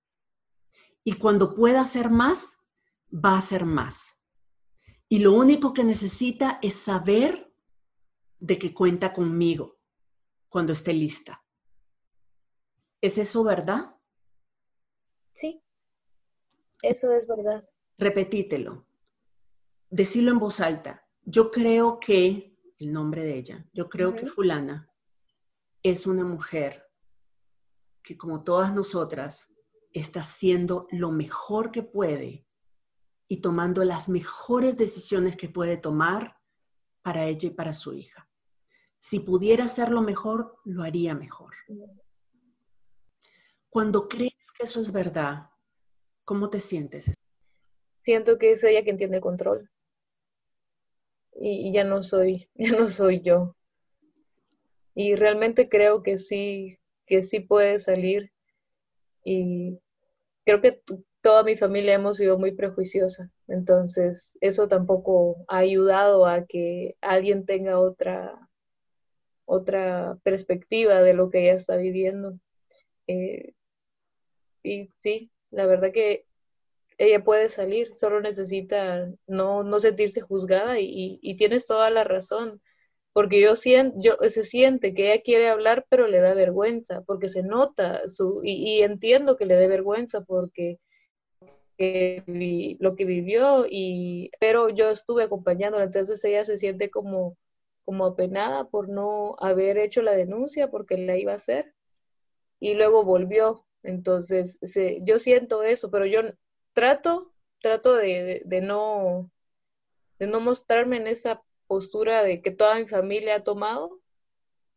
Speaker 1: Y cuando pueda hacer más, va a hacer más. Y lo único que necesita es saber de que cuenta conmigo cuando esté lista. ¿Es eso verdad?
Speaker 3: Sí, eso es verdad.
Speaker 1: Repetítelo. Decirlo en voz alta. Yo creo que, el nombre de ella, yo creo que fulana es una mujer que como todas nosotras está haciendo lo mejor que puede y tomando las mejores decisiones que puede tomar para ella y para su hija. Si pudiera hacerlo mejor, lo haría mejor. Cuando crees que eso es verdad, ¿cómo te sientes?
Speaker 3: Siento que es ella quien tiene el control. Y, ya no soy, ya no soy yo. Y realmente creo que sí, que sí puede salir. Y creo que toda mi familia hemos sido muy prejuiciosa. Entonces, eso tampoco ha ayudado a que alguien tenga otra otra perspectiva de lo que ella está viviendo. Eh, y sí, la verdad que ella puede salir, solo necesita no, no sentirse juzgada y, y, tienes toda la razón, porque yo yo, se siente que ella quiere hablar, pero le da vergüenza, porque se nota su, y, y entiendo que le dé vergüenza porque lo que vivió, y, pero yo estuve acompañándola, entonces ella se siente como, como apenada por no haber hecho la denuncia porque la iba a hacer y luego volvió. Entonces, yo siento eso, pero yo trato, trato de, no, de no mostrarme en esa postura de que toda mi familia ha tomado,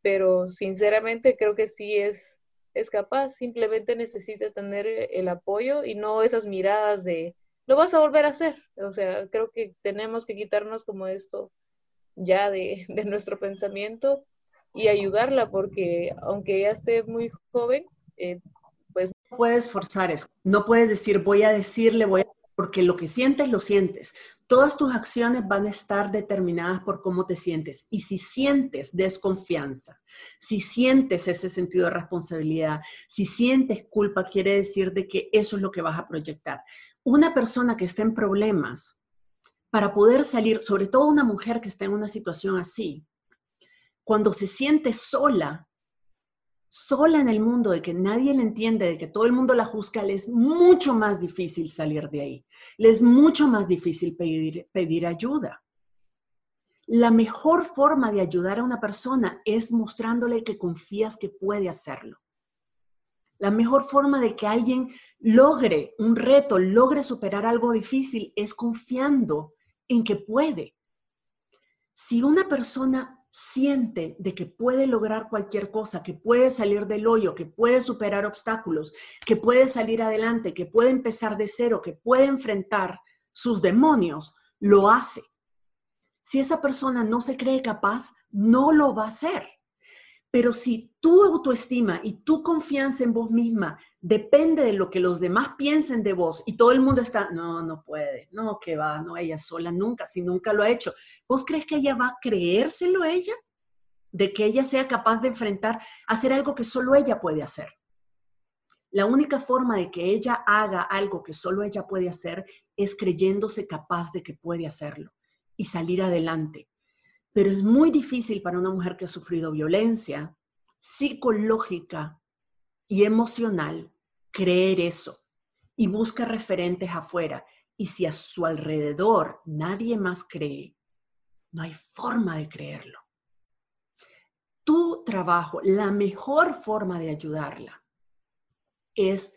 Speaker 3: pero sinceramente creo que sí es, es capaz, simplemente necesita tener el apoyo y no esas miradas de, lo vas a volver a hacer. O sea, creo que tenemos que quitarnos como esto ya de, de nuestro pensamiento y ayudarla, porque aunque ella esté muy joven, eh, pues...
Speaker 1: No puedes forzar eso, no puedes decir voy a decirle, voy a... porque lo que sientes, lo sientes. Todas tus acciones van a estar determinadas por cómo te sientes. Y si sientes desconfianza, si sientes ese sentido de responsabilidad, si sientes culpa, quiere decir de que eso es lo que vas a proyectar. Una persona que está en problemas, para poder salir, sobre todo una mujer que está en una situación así, cuando se siente sola, sola en el mundo, de que nadie le entiende, de que todo el mundo la juzga, le es mucho más difícil salir de ahí. Le es mucho más difícil pedir, pedir ayuda. La mejor forma de ayudar a una persona es mostrándole que confías que puede hacerlo. La mejor forma de que alguien logre un reto, logre superar algo difícil, es confiando en que puede. Si una persona siente de que puede lograr cualquier cosa, que puede salir del hoyo, que puede superar obstáculos, que puede salir adelante, que puede empezar de cero, que puede enfrentar sus demonios, lo hace. Si esa persona no se cree capaz, no lo va a hacer. Pero si tu autoestima y tu confianza en vos misma depende de lo que los demás piensen de vos y todo el mundo está, no, no puede, no, que va, no, ella sola nunca, si nunca lo ha hecho, ¿vos crees que ella va a creérselo ella? De que ella sea capaz de enfrentar, hacer algo que solo ella puede hacer. La única forma de que ella haga algo que solo ella puede hacer es creyéndose capaz de que puede hacerlo y salir adelante pero es muy difícil para una mujer que ha sufrido violencia psicológica y emocional creer eso y busca referentes afuera. Y si a su alrededor nadie más cree, no hay forma de creerlo. Tu trabajo, la mejor forma de ayudarla es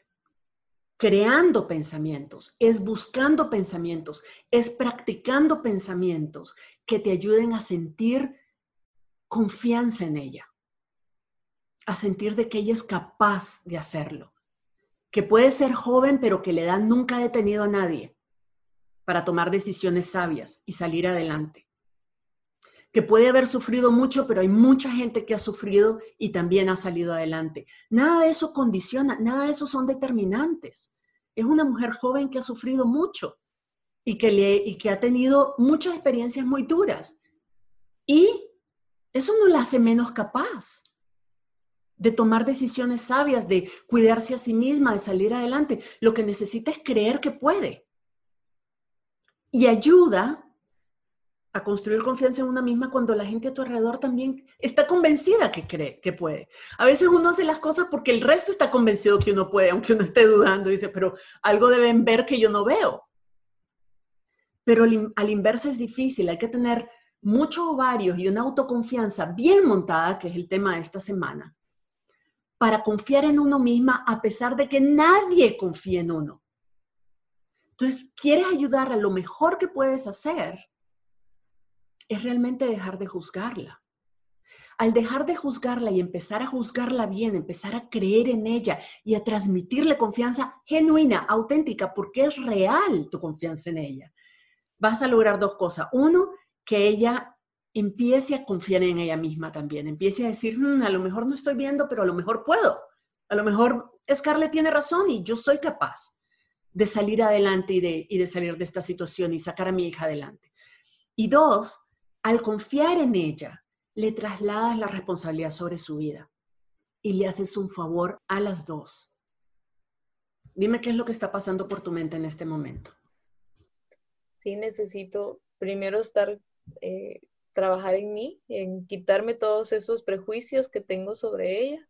Speaker 1: creando pensamientos, es buscando pensamientos, es practicando pensamientos que te ayuden a sentir confianza en ella, a sentir de que ella es capaz de hacerlo, que puede ser joven pero que le da nunca detenido a nadie para tomar decisiones sabias y salir adelante, que puede haber sufrido mucho pero hay mucha gente que ha sufrido y también ha salido adelante. Nada de eso condiciona, nada de eso son determinantes. Es una mujer joven que ha sufrido mucho y que, le, y que ha tenido muchas experiencias muy duras. Y eso no la hace menos capaz de tomar decisiones sabias, de cuidarse a sí misma, de salir adelante. Lo que necesita es creer que puede. Y ayuda a construir confianza en una misma cuando la gente a tu alrededor también está convencida que cree que puede. A veces uno hace las cosas porque el resto está convencido que uno puede, aunque uno esté dudando, dice, pero algo deben ver que yo no veo. Pero al inverso es difícil, hay que tener muchos ovarios y una autoconfianza bien montada, que es el tema de esta semana, para confiar en uno misma a pesar de que nadie confíe en uno. Entonces, quieres ayudar a lo mejor que puedes hacer, es realmente dejar de juzgarla. Al dejar de juzgarla y empezar a juzgarla bien, empezar a creer en ella y a transmitirle confianza genuina, auténtica, porque es real tu confianza en ella vas a lograr dos cosas. Uno, que ella empiece a confiar en ella misma también, empiece a decir, mm, a lo mejor no estoy viendo, pero a lo mejor puedo. A lo mejor Scarlett tiene razón y yo soy capaz de salir adelante y de, y de salir de esta situación y sacar a mi hija adelante. Y dos, al confiar en ella, le trasladas la responsabilidad sobre su vida y le haces un favor a las dos. Dime qué es lo que está pasando por tu mente en este momento.
Speaker 3: Sí, necesito primero estar, eh, trabajar en mí, en quitarme todos esos prejuicios que tengo sobre ella.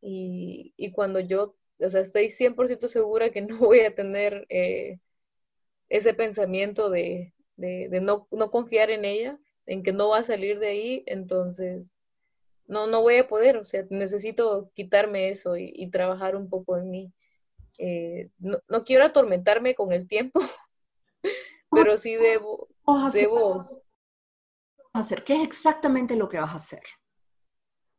Speaker 3: Y, cuando yo, o sea, estoy 100% segura que no voy a tener eh, ese pensamiento de, no, confiar en ella, en que no va a salir de ahí, entonces no, no voy a poder, o sea, necesito quitarme eso y trabajar un poco en mí. Eh, no, quiero atormentarme con el tiempo, pero sí debo, debo
Speaker 1: hacer. ¿Qué es exactamente lo que vas a hacer?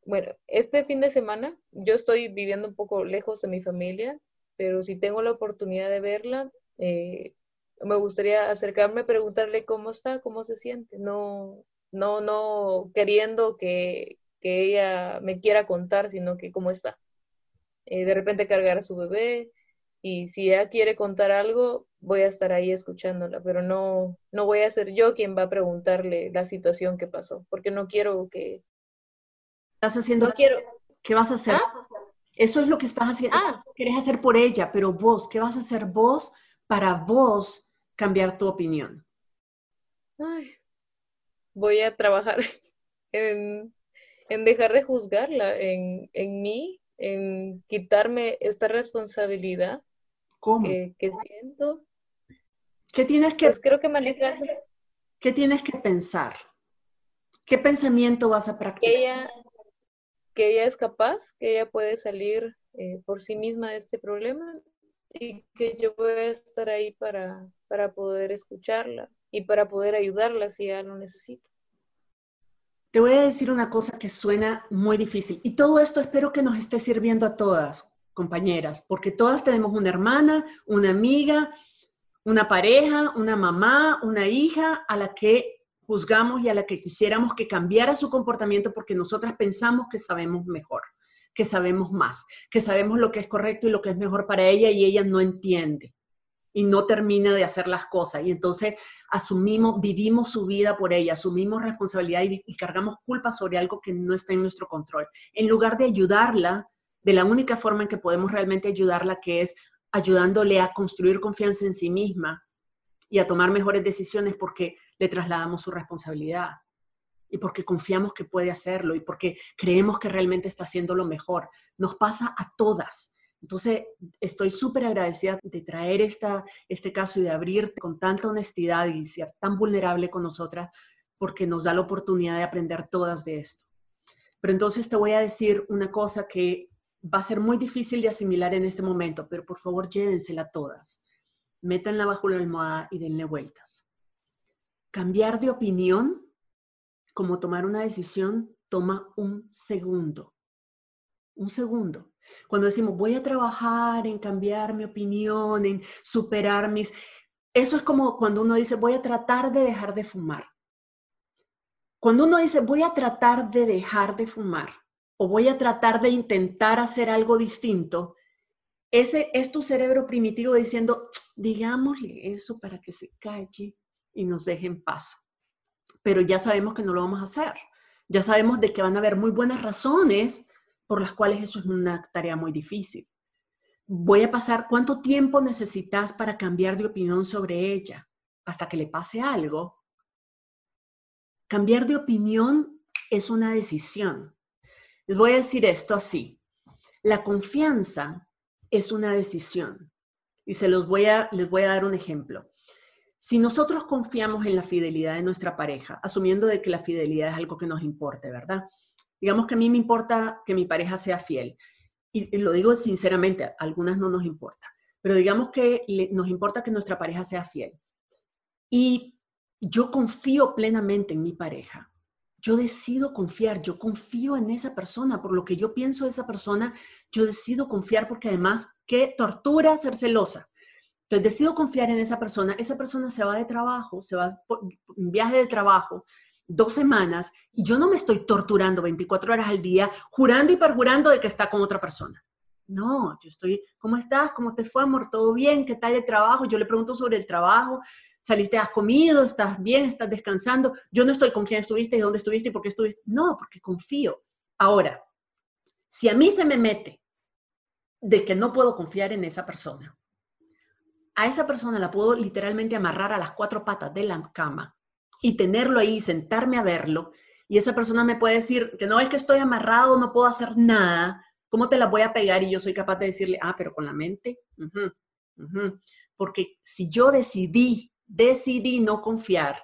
Speaker 3: Bueno, este fin de semana yo estoy viviendo un poco lejos de mi familia, pero si tengo la oportunidad de verla, eh, me gustaría acercarme preguntarle cómo está, cómo se siente, no, no, no queriendo que, que ella me quiera contar, sino que cómo está. Eh, de repente cargar a su bebé, y si ella quiere contar algo, voy a estar ahí escuchándola, pero no, no voy a ser yo quien va a preguntarle la situación que pasó, porque no quiero que...
Speaker 1: Estás haciendo...
Speaker 3: No quiero...
Speaker 1: ¿Qué vas a hacer? ¿Ah? Eso es lo que estás haciendo. Ah. Querés hacer por ella, pero vos, ¿qué vas a hacer vos para vos cambiar tu opinión?
Speaker 3: Ay, voy a trabajar en, en dejar de juzgarla, en, en mí, en quitarme esta responsabilidad
Speaker 1: ¿Cómo?
Speaker 3: Que, siento.
Speaker 1: ¿Qué tienes que,
Speaker 3: pues creo que manejar.
Speaker 1: ¿Qué tienes que pensar? ¿Qué pensamiento vas a practicar?
Speaker 3: Que ella, que ella es capaz, que ella puede salir eh, por sí misma de este problema y que yo voy a estar ahí para, para poder escucharla y para poder ayudarla si ella lo necesita.
Speaker 1: Te voy a decir una cosa que suena muy difícil y todo esto espero que nos esté sirviendo a todas, compañeras, porque todas tenemos una hermana, una amiga, una pareja, una mamá, una hija a la que juzgamos y a la que quisiéramos que cambiara su comportamiento porque nosotras pensamos que sabemos mejor, que sabemos más, que sabemos lo que es correcto y lo que es mejor para ella y ella no entiende y no termina de hacer las cosas. Y entonces asumimos, vivimos su vida por ella, asumimos responsabilidad y, cargamos culpa sobre algo que no está en nuestro control. En lugar de ayudarla de la única forma en que podemos realmente ayudarla, que es ayudándole a construir confianza en sí misma y a tomar mejores decisiones porque le trasladamos su responsabilidad y porque confiamos que puede hacerlo y porque creemos que realmente está haciendo lo mejor. Nos pasa a todas. Entonces, estoy súper agradecida de traer esta, este caso y de abrirte con tanta honestidad y ser tan vulnerable con nosotras porque nos da la oportunidad de aprender todas de esto. Pero entonces te voy a decir una cosa que va a ser muy difícil de asimilar en este momento, pero por favor llévensela todas. Métanla bajo la almohada y denle vueltas. Cambiar de opinión, como tomar una decisión, toma un segundo. Un segundo. Cuando decimos, voy a trabajar en cambiar mi opinión, en superar mis... Eso es como cuando uno dice, voy a tratar de dejar de fumar. Cuando uno dice, voy a tratar de dejar de fumar, o voy a tratar de intentar hacer algo distinto, ese es tu cerebro primitivo diciendo, digámosle eso para que se calle y nos deje en paz. Pero ya sabemos que no lo vamos a hacer. Ya sabemos de que van a haber muy buenas razones por las cuales eso es una tarea muy difícil. Voy a pasar, ¿cuánto tiempo necesitas para cambiar de opinión sobre ella? Hasta que le pase algo. Cambiar de opinión es una decisión. Les voy a decir esto así. La confianza es una decisión. Y se los voy a, les voy a dar un ejemplo. Si nosotros confiamos en la fidelidad de nuestra pareja, asumiendo de que la fidelidad es algo que nos importe, ¿verdad? Digamos que a mí me importa que mi pareja sea fiel. Y, lo digo sinceramente, a algunas no nos importa. Pero digamos que nos importa que nuestra pareja sea fiel. Y yo confío plenamente en mi pareja yo decido confiar, yo confío en esa persona, por lo que yo pienso de esa persona, yo decido confiar porque además, qué tortura ser celosa. Entonces decido confiar en esa persona, esa persona se va de trabajo, se va en viaje de trabajo, dos semanas, y yo no me estoy torturando 24 horas al día, jurando y perjurando de que está con otra persona. No, yo estoy, ¿cómo estás? ¿Cómo te fue, amor? ¿Todo bien? ¿Qué tal el trabajo? Yo le pregunto sobre el trabajo. ¿Saliste, has comido? ¿Estás bien? ¿Estás descansando? Yo no estoy con quién estuviste y dónde estuviste y por qué estuviste. No, porque confío. Ahora, si a mí se me mete de que no puedo confiar en esa persona, a esa persona la puedo literalmente amarrar a las cuatro patas de la cama y tenerlo ahí, sentarme a verlo, y esa persona me puede decir que no es que estoy amarrado, no puedo hacer nada, ¿cómo te la voy a pegar? Y yo soy capaz de decirle, ah, pero con la mente. Porque si yo decidí, decidí no confiar,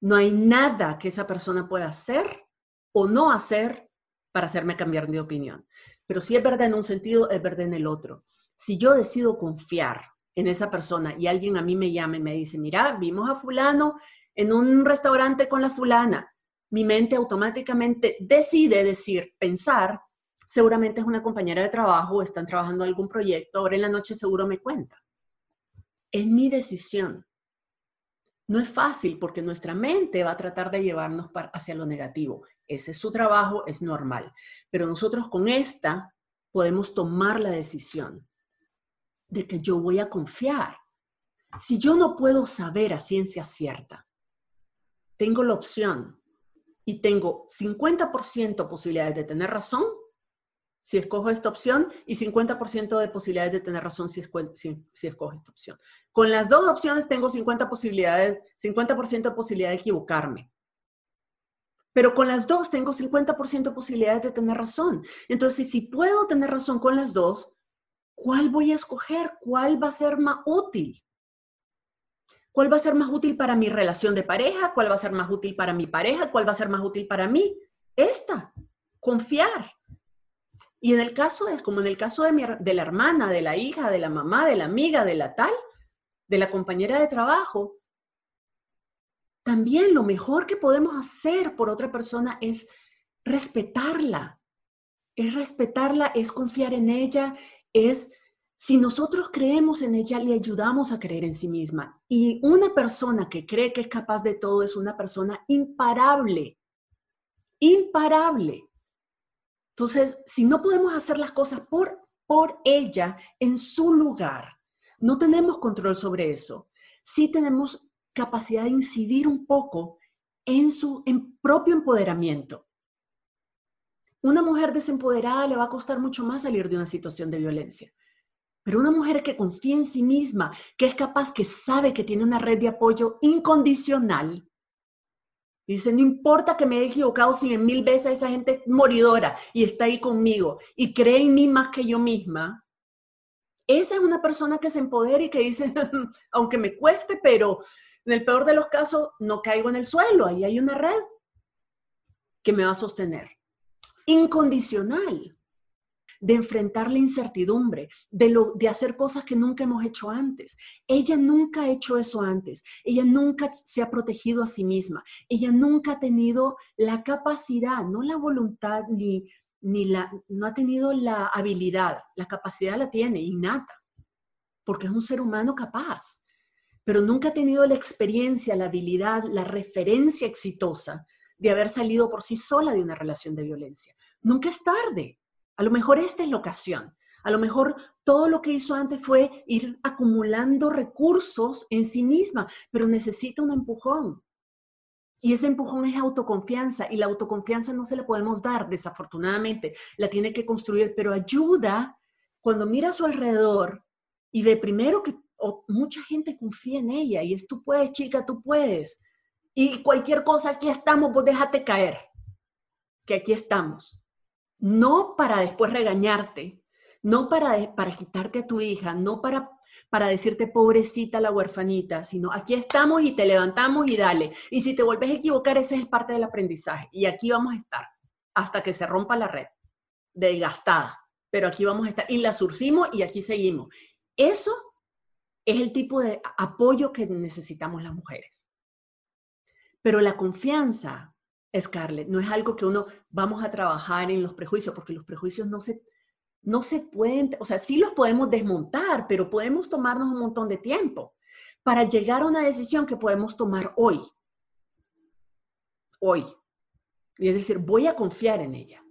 Speaker 1: no hay nada que esa persona pueda hacer o no hacer para hacerme cambiar de opinión. Pero si es verdad en un sentido, es verdad en el otro. Si yo decido confiar en esa persona y alguien a mí me llama y me dice, mira, vimos a fulano en un restaurante con la fulana, mi mente automáticamente decide decir, pensar, seguramente es una compañera de trabajo, están trabajando algún proyecto, ahora en la noche seguro me cuenta. Es mi decisión. No es fácil porque nuestra mente va a tratar de llevarnos hacia lo negativo. Ese es su trabajo, es normal. Pero nosotros con esta podemos tomar la decisión de que yo voy a confiar. Si yo no puedo saber a ciencia cierta, tengo la opción y tengo 50% posibilidades de tener razón si escojo esta opción y 50% de posibilidades de tener razón si, si, escojo esta opción. Con las dos opciones tengo 50 posibilidades, 50% de posibilidad de equivocarme. Pero con las dos tengo 50% de posibilidades de tener razón. Entonces, si puedo tener razón con las dos, ¿cuál voy a escoger? ¿Cuál va a ser más útil? ¿Cuál va a ser más útil para mi relación de pareja? ¿Cuál va a ser más útil para mi pareja? ¿Cuál va a ser más útil para mí? Esta, confiar. Y en el caso es como en el caso de, de la hermana, de la hija, de la mamá, de la amiga, de la tal, de la compañera de trabajo, también lo mejor que podemos hacer por otra persona es respetarla. Es respetarla, es confiar en ella, es si nosotros creemos en ella, le ayudamos a creer en sí misma. Y una persona que cree que es capaz de todo es una persona imparable. Imparable. Entonces, si no podemos hacer las cosas por, por ella en su lugar, no tenemos control sobre eso. Sí tenemos capacidad de incidir un poco en su en propio empoderamiento. Una mujer desempoderada le va a costar mucho más salir de una situación de violencia. Pero una mujer que confía en sí misma, que es capaz, que sabe que tiene una red de apoyo incondicional, dice, no importa que me haya equivocado cien mil veces, esa gente moridora y está ahí conmigo y cree en mí más que yo misma. Esa es una persona que se empodera y que dice, aunque me cueste, pero en el peor de los casos no caigo en el suelo, ahí hay una red que me va a sostener. Incondicional de enfrentar la incertidumbre, de, lo, de hacer cosas que nunca hemos hecho antes. Ella nunca ha hecho eso antes. Ella nunca se ha protegido a sí misma. Ella nunca ha tenido la capacidad, no la voluntad ni, ni la, no ha tenido la habilidad. La capacidad la tiene innata, porque es un ser humano capaz. Pero nunca ha tenido la experiencia, la habilidad, la referencia exitosa de haber salido por sí sola de una relación de violencia. Nunca es tarde. A lo mejor esta es la ocasión. A lo mejor todo lo que hizo antes fue ir acumulando recursos en sí misma, pero necesita un empujón. Y ese empujón es autoconfianza y la autoconfianza no se la podemos dar, desafortunadamente. La tiene que construir, pero ayuda cuando mira a su alrededor y ve primero que mucha gente confía en ella y es tú puedes, chica, tú puedes. Y cualquier cosa, aquí estamos, vos déjate caer, que aquí estamos no para después regañarte, no para, para quitarte a tu hija, no para, para decirte pobrecita la huerfanita, sino aquí estamos y te levantamos y dale. Y si te vuelves a equivocar, ese es parte del aprendizaje. Y aquí vamos a estar hasta que se rompa la red, desgastada, pero aquí vamos a estar y la surcimos y aquí seguimos. Eso es el tipo de apoyo que necesitamos las mujeres. Pero la confianza Scarlett, no es algo que uno vamos a trabajar en los prejuicios, porque los prejuicios no se, no se pueden, o sea, sí los podemos desmontar, pero podemos tomarnos un montón de tiempo para llegar a una decisión que podemos tomar hoy. Hoy. Y es decir, voy a confiar en ella.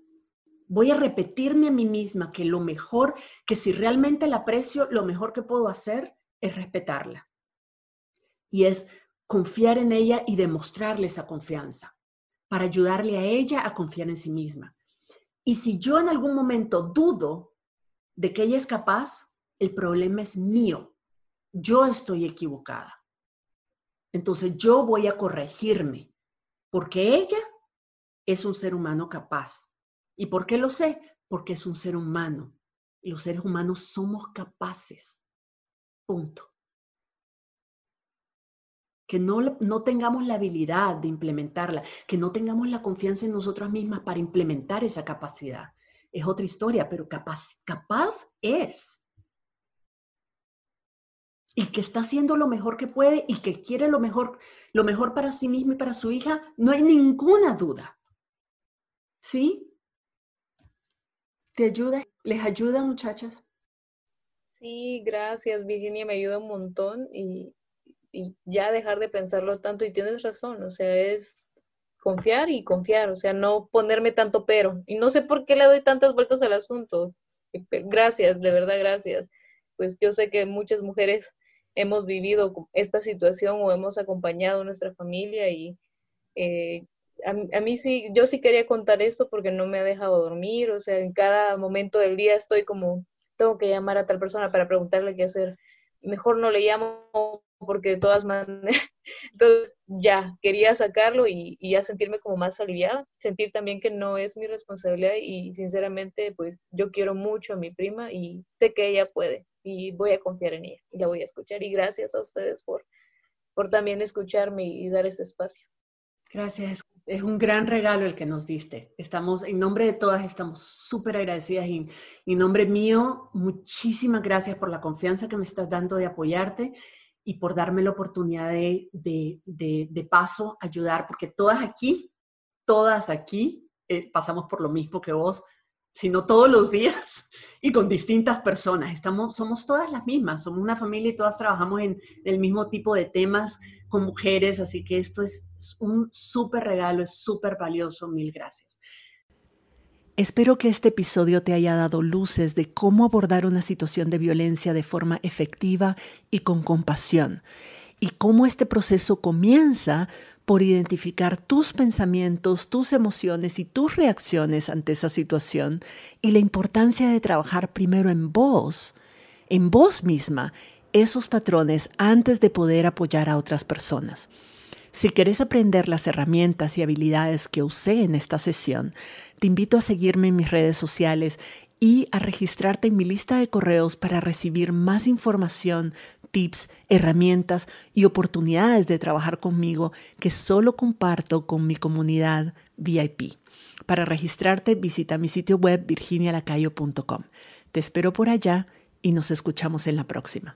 Speaker 1: Voy a repetirme a mí misma que lo mejor, que si realmente la aprecio, lo mejor que puedo hacer es respetarla. Y es confiar en ella y demostrarle esa confianza para ayudarle a ella a confiar en sí misma. Y si yo en algún momento dudo de que ella es capaz, el problema es mío. Yo estoy equivocada. Entonces yo voy a corregirme porque ella es un ser humano capaz. ¿Y por qué lo sé? Porque es un ser humano. Los seres humanos somos capaces. Punto. Que no, no tengamos la habilidad de implementarla, que no tengamos la confianza en nosotras mismas para implementar esa capacidad. Es otra historia, pero capaz, capaz es. Y que está haciendo lo mejor que puede y que quiere lo mejor, lo mejor para sí misma y para su hija, no hay ninguna duda. ¿Sí? ¿Te ayuda? ¿Les ayuda, muchachas?
Speaker 3: Sí, gracias, Virginia, me ayuda un montón y, y ya dejar de pensarlo tanto. Y tienes razón, o sea, es confiar y confiar, o sea, no ponerme tanto pero. Y no sé por qué le doy tantas vueltas al asunto. Gracias, de verdad, gracias. Pues yo sé que muchas mujeres hemos vivido esta situación o hemos acompañado a nuestra familia y eh, a, mí sí, yo sí quería contar esto porque no me ha dejado dormir, o sea, en cada momento del día estoy como, tengo que llamar a tal persona para preguntarle qué hacer, mejor no le llamo porque de todas maneras, entonces ya, quería sacarlo y, y, ya sentirme como más aliviada, sentir también que no es mi responsabilidad y sinceramente pues yo quiero mucho a mi prima y sé que ella puede y voy a confiar en ella y la voy a escuchar y gracias a ustedes por, por también escucharme y dar ese espacio.
Speaker 1: Gracias, es un gran regalo el que nos diste. Estamos, en nombre de todas, estamos súper agradecidas y en nombre mío, muchísimas gracias por la confianza que me estás dando de apoyarte y por darme la oportunidad de, de, de, paso ayudar, porque todas aquí, todas aquí eh, pasamos por lo mismo que vos, sino todos los días y con distintas personas. Estamos, somos todas las mismas, somos una familia y todas trabajamos en el mismo tipo de temas con mujeres, así que esto es un súper regalo, es súper valioso. Mil gracias.
Speaker 2: Espero que este episodio te haya dado luces de cómo abordar una situación de violencia de forma efectiva y con compasión, y cómo este proceso comienza por identificar tus pensamientos, tus emociones y tus reacciones ante esa situación, y la importancia de trabajar primero en vos, en vos misma, esos patrones antes de poder apoyar a otras personas. Si quieres aprender las herramientas y habilidades que usé en esta sesión, te invito a seguirme en mis redes sociales y a registrarte en mi lista de correos para recibir más información, tips, herramientas y oportunidades de trabajar conmigo que solo comparto con mi comunidad VIP. Para registrarte, visita mi sitio web virginialacayo.com. Te espero por allá y nos escuchamos en la próxima.